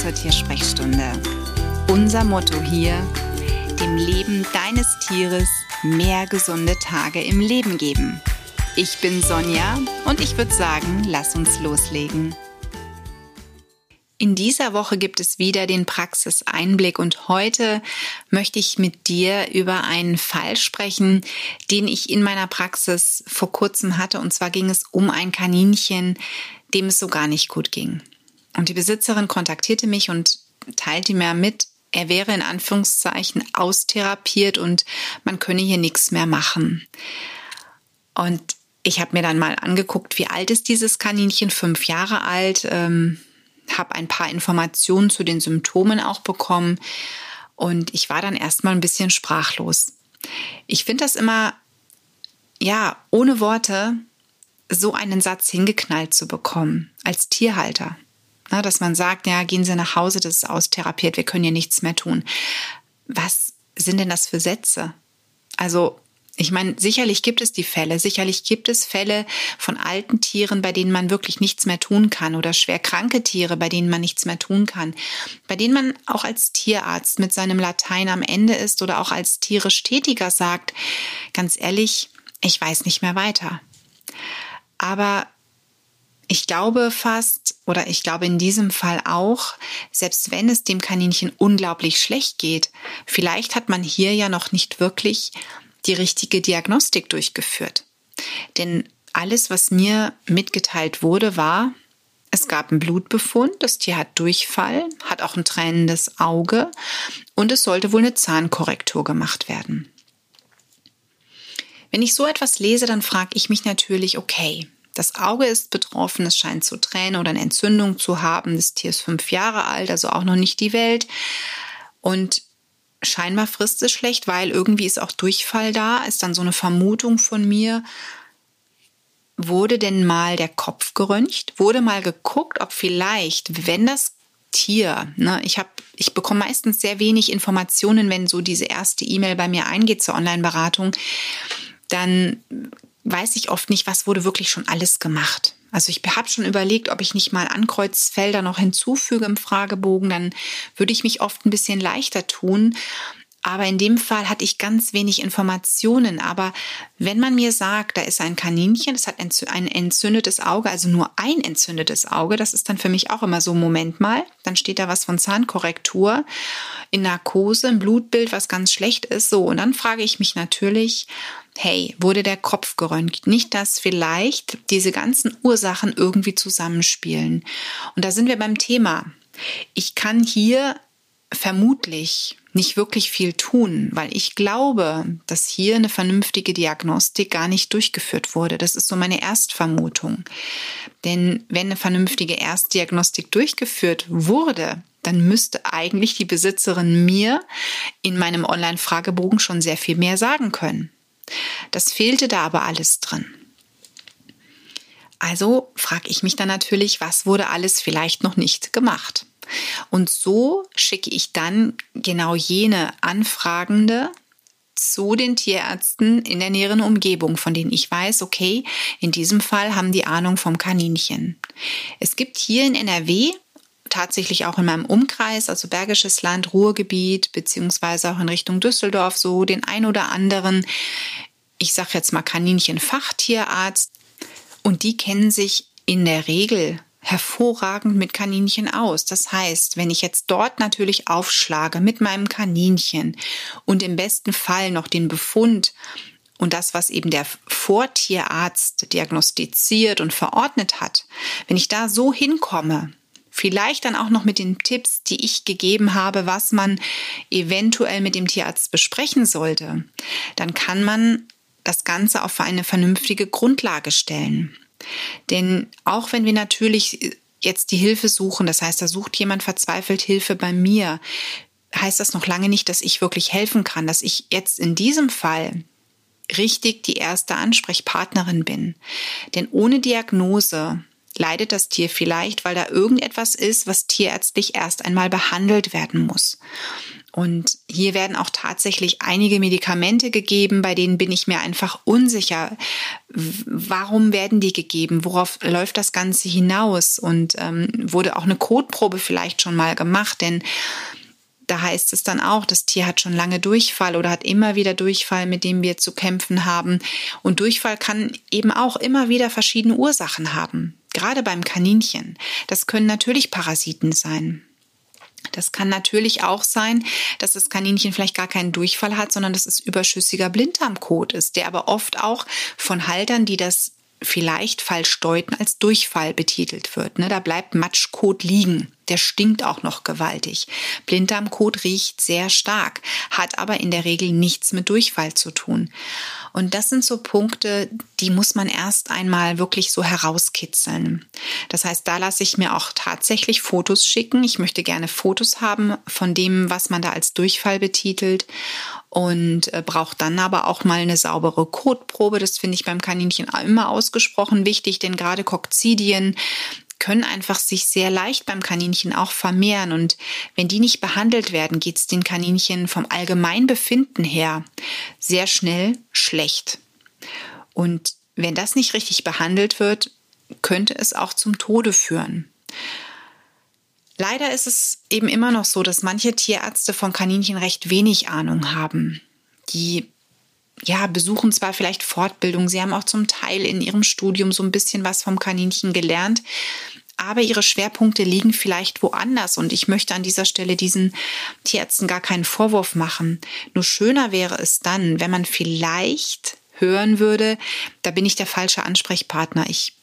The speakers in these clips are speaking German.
zur Tiersprechstunde. Unser Motto hier, dem Leben deines Tieres mehr gesunde Tage im Leben geben. Ich bin Sonja und ich würde sagen, lass uns loslegen. In dieser Woche gibt es wieder den Praxiseinblick und heute möchte ich mit dir über einen Fall sprechen, den ich in meiner Praxis vor kurzem hatte. Und zwar ging es um ein Kaninchen, dem es so gar nicht gut ging. Und die Besitzerin kontaktierte mich und teilte mir mit, er wäre in Anführungszeichen austherapiert und man könne hier nichts mehr machen. Und ich habe mir dann mal angeguckt, wie alt ist dieses Kaninchen? Fünf Jahre alt. Ähm, habe ein paar Informationen zu den Symptomen auch bekommen und ich war dann erstmal ein bisschen sprachlos. Ich finde das immer, ja, ohne Worte so einen Satz hingeknallt zu bekommen als Tierhalter. Na, dass man sagt, ja, gehen Sie nach Hause, das ist austherapiert, wir können hier nichts mehr tun. Was sind denn das für Sätze? Also ich meine, sicherlich gibt es die Fälle, sicherlich gibt es Fälle von alten Tieren, bei denen man wirklich nichts mehr tun kann oder schwer kranke Tiere, bei denen man nichts mehr tun kann, bei denen man auch als Tierarzt mit seinem Latein am Ende ist oder auch als tierisch Tätiger sagt, ganz ehrlich, ich weiß nicht mehr weiter. Aber ich glaube fast, oder ich glaube in diesem Fall auch, selbst wenn es dem Kaninchen unglaublich schlecht geht, vielleicht hat man hier ja noch nicht wirklich die richtige Diagnostik durchgeführt. Denn alles, was mir mitgeteilt wurde, war, es gab einen Blutbefund, das Tier hat Durchfall, hat auch ein tränendes Auge und es sollte wohl eine Zahnkorrektur gemacht werden. Wenn ich so etwas lese, dann frage ich mich natürlich, okay, das Auge ist betroffen, es scheint zu tränen oder eine Entzündung zu haben. Das Tier ist fünf Jahre alt, also auch noch nicht die Welt. Und scheinbar frisst es schlecht, weil irgendwie ist auch Durchfall da, ist dann so eine Vermutung von mir. Wurde denn mal der Kopf geröntgt? Wurde mal geguckt, ob vielleicht, wenn das Tier, ne, ich habe, ich bekomme meistens sehr wenig Informationen, wenn so diese erste E-Mail bei mir eingeht zur Online-Beratung, dann weiß ich oft nicht, was wurde wirklich schon alles gemacht. Also ich habe schon überlegt, ob ich nicht mal Ankreuzfelder noch hinzufüge im Fragebogen, dann würde ich mich oft ein bisschen leichter tun. Aber in dem Fall hatte ich ganz wenig Informationen. Aber wenn man mir sagt, da ist ein Kaninchen, das hat ein entzündetes Auge, also nur ein entzündetes Auge, das ist dann für mich auch immer so, Moment mal, dann steht da was von Zahnkorrektur in Narkose, ein Blutbild, was ganz schlecht ist. So, und dann frage ich mich natürlich, hey, wurde der Kopf geröntgt? Nicht, dass vielleicht diese ganzen Ursachen irgendwie zusammenspielen. Und da sind wir beim Thema. Ich kann hier vermutlich nicht wirklich viel tun, weil ich glaube, dass hier eine vernünftige Diagnostik gar nicht durchgeführt wurde. Das ist so meine Erstvermutung. Denn wenn eine vernünftige Erstdiagnostik durchgeführt wurde, dann müsste eigentlich die Besitzerin mir in meinem Online-Fragebogen schon sehr viel mehr sagen können. Das fehlte da aber alles drin. Also frage ich mich dann natürlich, was wurde alles vielleicht noch nicht gemacht? Und so schicke ich dann genau jene Anfragende zu den Tierärzten in der näheren Umgebung, von denen ich weiß, okay, in diesem Fall haben die Ahnung vom Kaninchen. Es gibt hier in NRW tatsächlich auch in meinem Umkreis, also Bergisches Land, Ruhrgebiet, beziehungsweise auch in Richtung Düsseldorf, so den ein oder anderen, ich sage jetzt mal Kaninchen-Fachtierarzt. Und die kennen sich in der Regel hervorragend mit Kaninchen aus. Das heißt, wenn ich jetzt dort natürlich aufschlage mit meinem Kaninchen und im besten Fall noch den Befund und das, was eben der Vortierarzt diagnostiziert und verordnet hat, wenn ich da so hinkomme, Vielleicht dann auch noch mit den Tipps, die ich gegeben habe, was man eventuell mit dem Tierarzt besprechen sollte. Dann kann man das Ganze auf eine vernünftige Grundlage stellen. Denn auch wenn wir natürlich jetzt die Hilfe suchen, das heißt, da sucht jemand verzweifelt Hilfe bei mir, heißt das noch lange nicht, dass ich wirklich helfen kann, dass ich jetzt in diesem Fall richtig die erste Ansprechpartnerin bin. Denn ohne Diagnose leidet das Tier vielleicht, weil da irgendetwas ist, was tierärztlich erst einmal behandelt werden muss. Und hier werden auch tatsächlich einige Medikamente gegeben, bei denen bin ich mir einfach unsicher. Warum werden die gegeben? Worauf läuft das Ganze hinaus? Und ähm, wurde auch eine Kotprobe vielleicht schon mal gemacht? Denn da heißt es dann auch, das Tier hat schon lange Durchfall oder hat immer wieder Durchfall, mit dem wir zu kämpfen haben. Und Durchfall kann eben auch immer wieder verschiedene Ursachen haben. Gerade beim Kaninchen. Das können natürlich Parasiten sein. Das kann natürlich auch sein, dass das Kaninchen vielleicht gar keinen Durchfall hat, sondern dass es überschüssiger Blinddarmkot ist, der aber oft auch von Haltern, die das vielleicht falsch deuten, als Durchfall betitelt wird. Ne? Da bleibt Matschkot liegen. Der stinkt auch noch gewaltig. Blinddarmkot riecht sehr stark, hat aber in der Regel nichts mit Durchfall zu tun. Und das sind so Punkte, die muss man erst einmal wirklich so herauskitzeln. Das heißt, da lasse ich mir auch tatsächlich Fotos schicken. Ich möchte gerne Fotos haben von dem, was man da als Durchfall betitelt und äh, braucht dann aber auch mal eine saubere Kotprobe. Das finde ich beim Kaninchen immer ausgesprochen wichtig, denn gerade Kokzidien können einfach sich sehr leicht beim Kaninchen auch vermehren. Und wenn die nicht behandelt werden, geht es den Kaninchen vom Allgemeinbefinden her sehr schnell schlecht. Und wenn das nicht richtig behandelt wird, könnte es auch zum Tode führen. Leider ist es eben immer noch so, dass manche Tierärzte von Kaninchen recht wenig Ahnung haben. Die ja, besuchen zwar vielleicht Fortbildung, sie haben auch zum Teil in ihrem Studium so ein bisschen was vom Kaninchen gelernt, aber ihre Schwerpunkte liegen vielleicht woanders und ich möchte an dieser Stelle diesen Tierärzten gar keinen Vorwurf machen. Nur schöner wäre es dann, wenn man vielleicht hören würde, da bin ich der falsche Ansprechpartner. Ich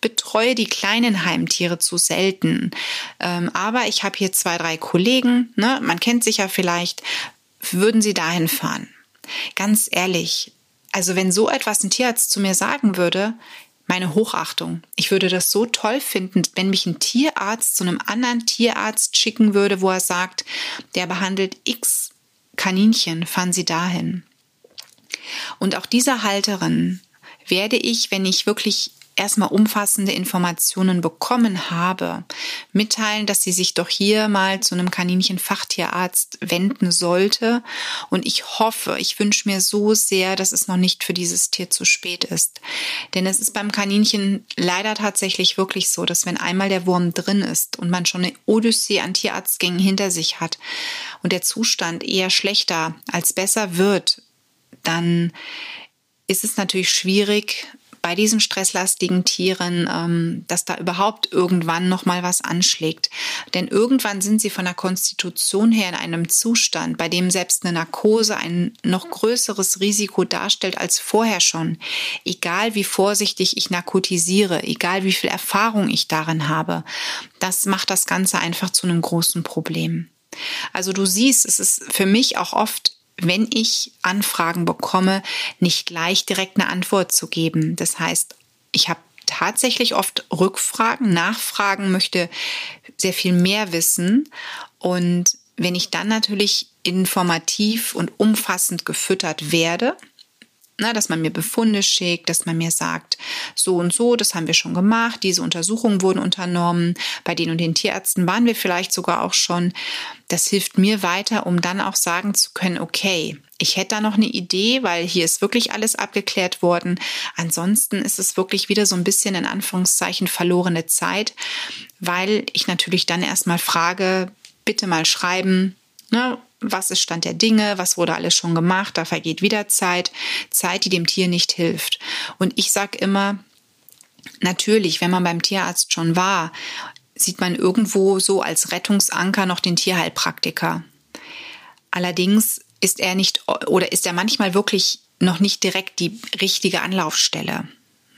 betreue die kleinen Heimtiere zu selten. Ähm, aber ich habe hier zwei, drei Kollegen, ne? man kennt sich ja vielleicht, würden sie dahin fahren? Ganz ehrlich, also wenn so etwas ein Tierarzt zu mir sagen würde, meine Hochachtung. Ich würde das so toll finden, wenn mich ein Tierarzt zu einem anderen Tierarzt schicken würde, wo er sagt, der behandelt X Kaninchen, fahren Sie dahin. Und auch dieser Halterin werde ich, wenn ich wirklich erstmal umfassende Informationen bekommen habe, mitteilen, dass sie sich doch hier mal zu einem Kaninchenfachtierarzt wenden sollte. Und ich hoffe, ich wünsche mir so sehr, dass es noch nicht für dieses Tier zu spät ist. Denn es ist beim Kaninchen leider tatsächlich wirklich so, dass wenn einmal der Wurm drin ist und man schon eine Odyssee an Tierarztgängen hinter sich hat und der Zustand eher schlechter als besser wird, dann ist es natürlich schwierig, bei diesen stresslastigen Tieren, ähm, dass da überhaupt irgendwann noch mal was anschlägt. Denn irgendwann sind sie von der Konstitution her in einem Zustand, bei dem selbst eine Narkose ein noch größeres Risiko darstellt als vorher schon. Egal wie vorsichtig ich narkotisiere, egal wie viel Erfahrung ich darin habe, das macht das Ganze einfach zu einem großen Problem. Also du siehst, es ist für mich auch oft wenn ich Anfragen bekomme, nicht gleich direkt eine Antwort zu geben. Das heißt, ich habe tatsächlich oft Rückfragen, Nachfragen, möchte sehr viel mehr wissen. Und wenn ich dann natürlich informativ und umfassend gefüttert werde, na, dass man mir Befunde schickt, dass man mir sagt, so und so, das haben wir schon gemacht, diese Untersuchungen wurden unternommen, bei den und den Tierärzten waren wir vielleicht sogar auch schon. Das hilft mir weiter, um dann auch sagen zu können, okay, ich hätte da noch eine Idee, weil hier ist wirklich alles abgeklärt worden. Ansonsten ist es wirklich wieder so ein bisschen in Anführungszeichen verlorene Zeit, weil ich natürlich dann erstmal frage, bitte mal schreiben, ne, was ist Stand der Dinge, was wurde alles schon gemacht, da vergeht wieder Zeit, Zeit, die dem Tier nicht hilft. Und ich sage immer, natürlich, wenn man beim Tierarzt schon war, sieht man irgendwo so als Rettungsanker noch den Tierheilpraktiker. Allerdings ist er nicht oder ist er manchmal wirklich noch nicht direkt die richtige Anlaufstelle.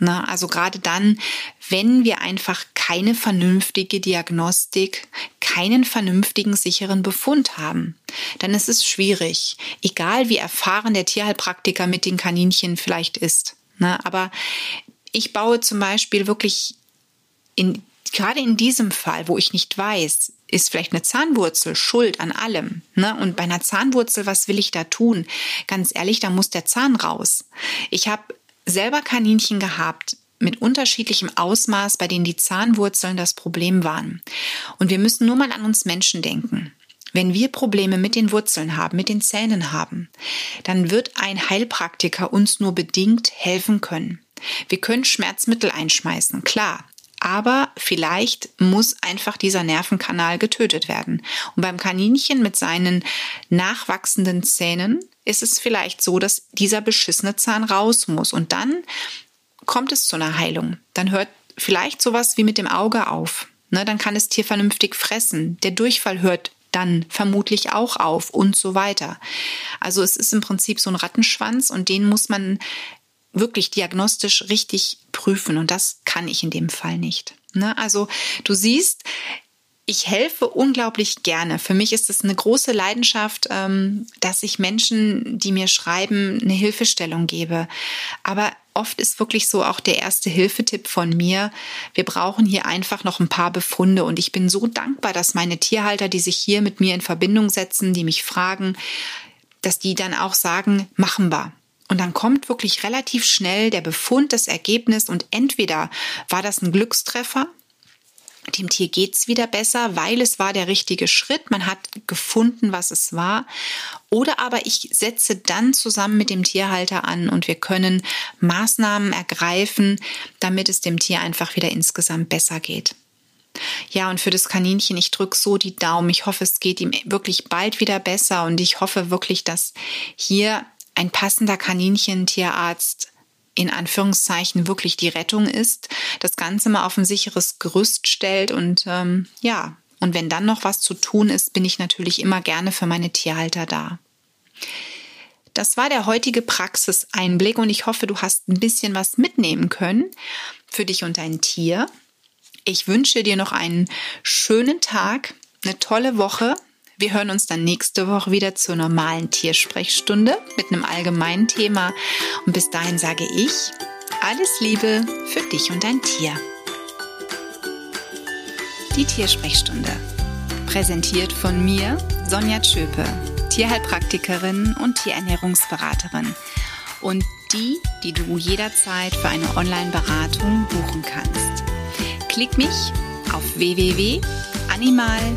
Na, also gerade dann, wenn wir einfach keine vernünftige Diagnostik, keinen vernünftigen sicheren Befund haben, dann ist es schwierig, egal wie erfahren der Tierheilpraktiker mit den Kaninchen vielleicht ist. Na, aber ich baue zum Beispiel wirklich in, gerade in diesem Fall, wo ich nicht weiß, ist vielleicht eine Zahnwurzel schuld an allem. Ne? Und bei einer Zahnwurzel, was will ich da tun? Ganz ehrlich, da muss der Zahn raus. Ich habe selber Kaninchen gehabt mit unterschiedlichem Ausmaß, bei denen die Zahnwurzeln das Problem waren. Und wir müssen nur mal an uns Menschen denken. wenn wir Probleme mit den Wurzeln haben, mit den Zähnen haben, dann wird ein Heilpraktiker uns nur bedingt helfen können. Wir können Schmerzmittel einschmeißen, klar. Aber vielleicht muss einfach dieser Nervenkanal getötet werden. Und beim Kaninchen mit seinen nachwachsenden Zähnen ist es vielleicht so, dass dieser beschissene Zahn raus muss. Und dann kommt es zu einer Heilung. Dann hört vielleicht sowas wie mit dem Auge auf. Ne, dann kann das Tier vernünftig fressen. Der Durchfall hört dann vermutlich auch auf und so weiter. Also es ist im Prinzip so ein Rattenschwanz und den muss man wirklich diagnostisch richtig prüfen und das kann ich in dem Fall nicht. Ne? Also du siehst, ich helfe unglaublich gerne. Für mich ist es eine große Leidenschaft, ähm, dass ich Menschen, die mir schreiben, eine Hilfestellung gebe. Aber oft ist wirklich so auch der erste Hilfetipp von mir. Wir brauchen hier einfach noch ein paar Befunde und ich bin so dankbar, dass meine Tierhalter, die sich hier mit mir in Verbindung setzen, die mich fragen, dass die dann auch sagen, machen wir. Und dann kommt wirklich relativ schnell der Befund, das Ergebnis und entweder war das ein Glückstreffer, dem Tier geht's wieder besser, weil es war der richtige Schritt, man hat gefunden, was es war. Oder aber ich setze dann zusammen mit dem Tierhalter an und wir können Maßnahmen ergreifen, damit es dem Tier einfach wieder insgesamt besser geht. Ja, und für das Kaninchen, ich drücke so die Daumen. Ich hoffe, es geht ihm wirklich bald wieder besser und ich hoffe wirklich, dass hier ein passender Kaninchentierarzt in Anführungszeichen wirklich die Rettung ist, das Ganze mal auf ein sicheres Gerüst stellt und ähm, ja, und wenn dann noch was zu tun ist, bin ich natürlich immer gerne für meine Tierhalter da. Das war der heutige Praxiseinblick und ich hoffe, du hast ein bisschen was mitnehmen können für dich und dein Tier. Ich wünsche dir noch einen schönen Tag, eine tolle Woche wir hören uns dann nächste Woche wieder zur normalen Tiersprechstunde mit einem allgemeinen Thema. Und bis dahin sage ich alles Liebe für dich und dein Tier. Die Tiersprechstunde. Präsentiert von mir, Sonja Tschöpe, Tierheilpraktikerin und Tierernährungsberaterin. Und die, die du jederzeit für eine Online-Beratung buchen kannst. Klick mich auf www.animal-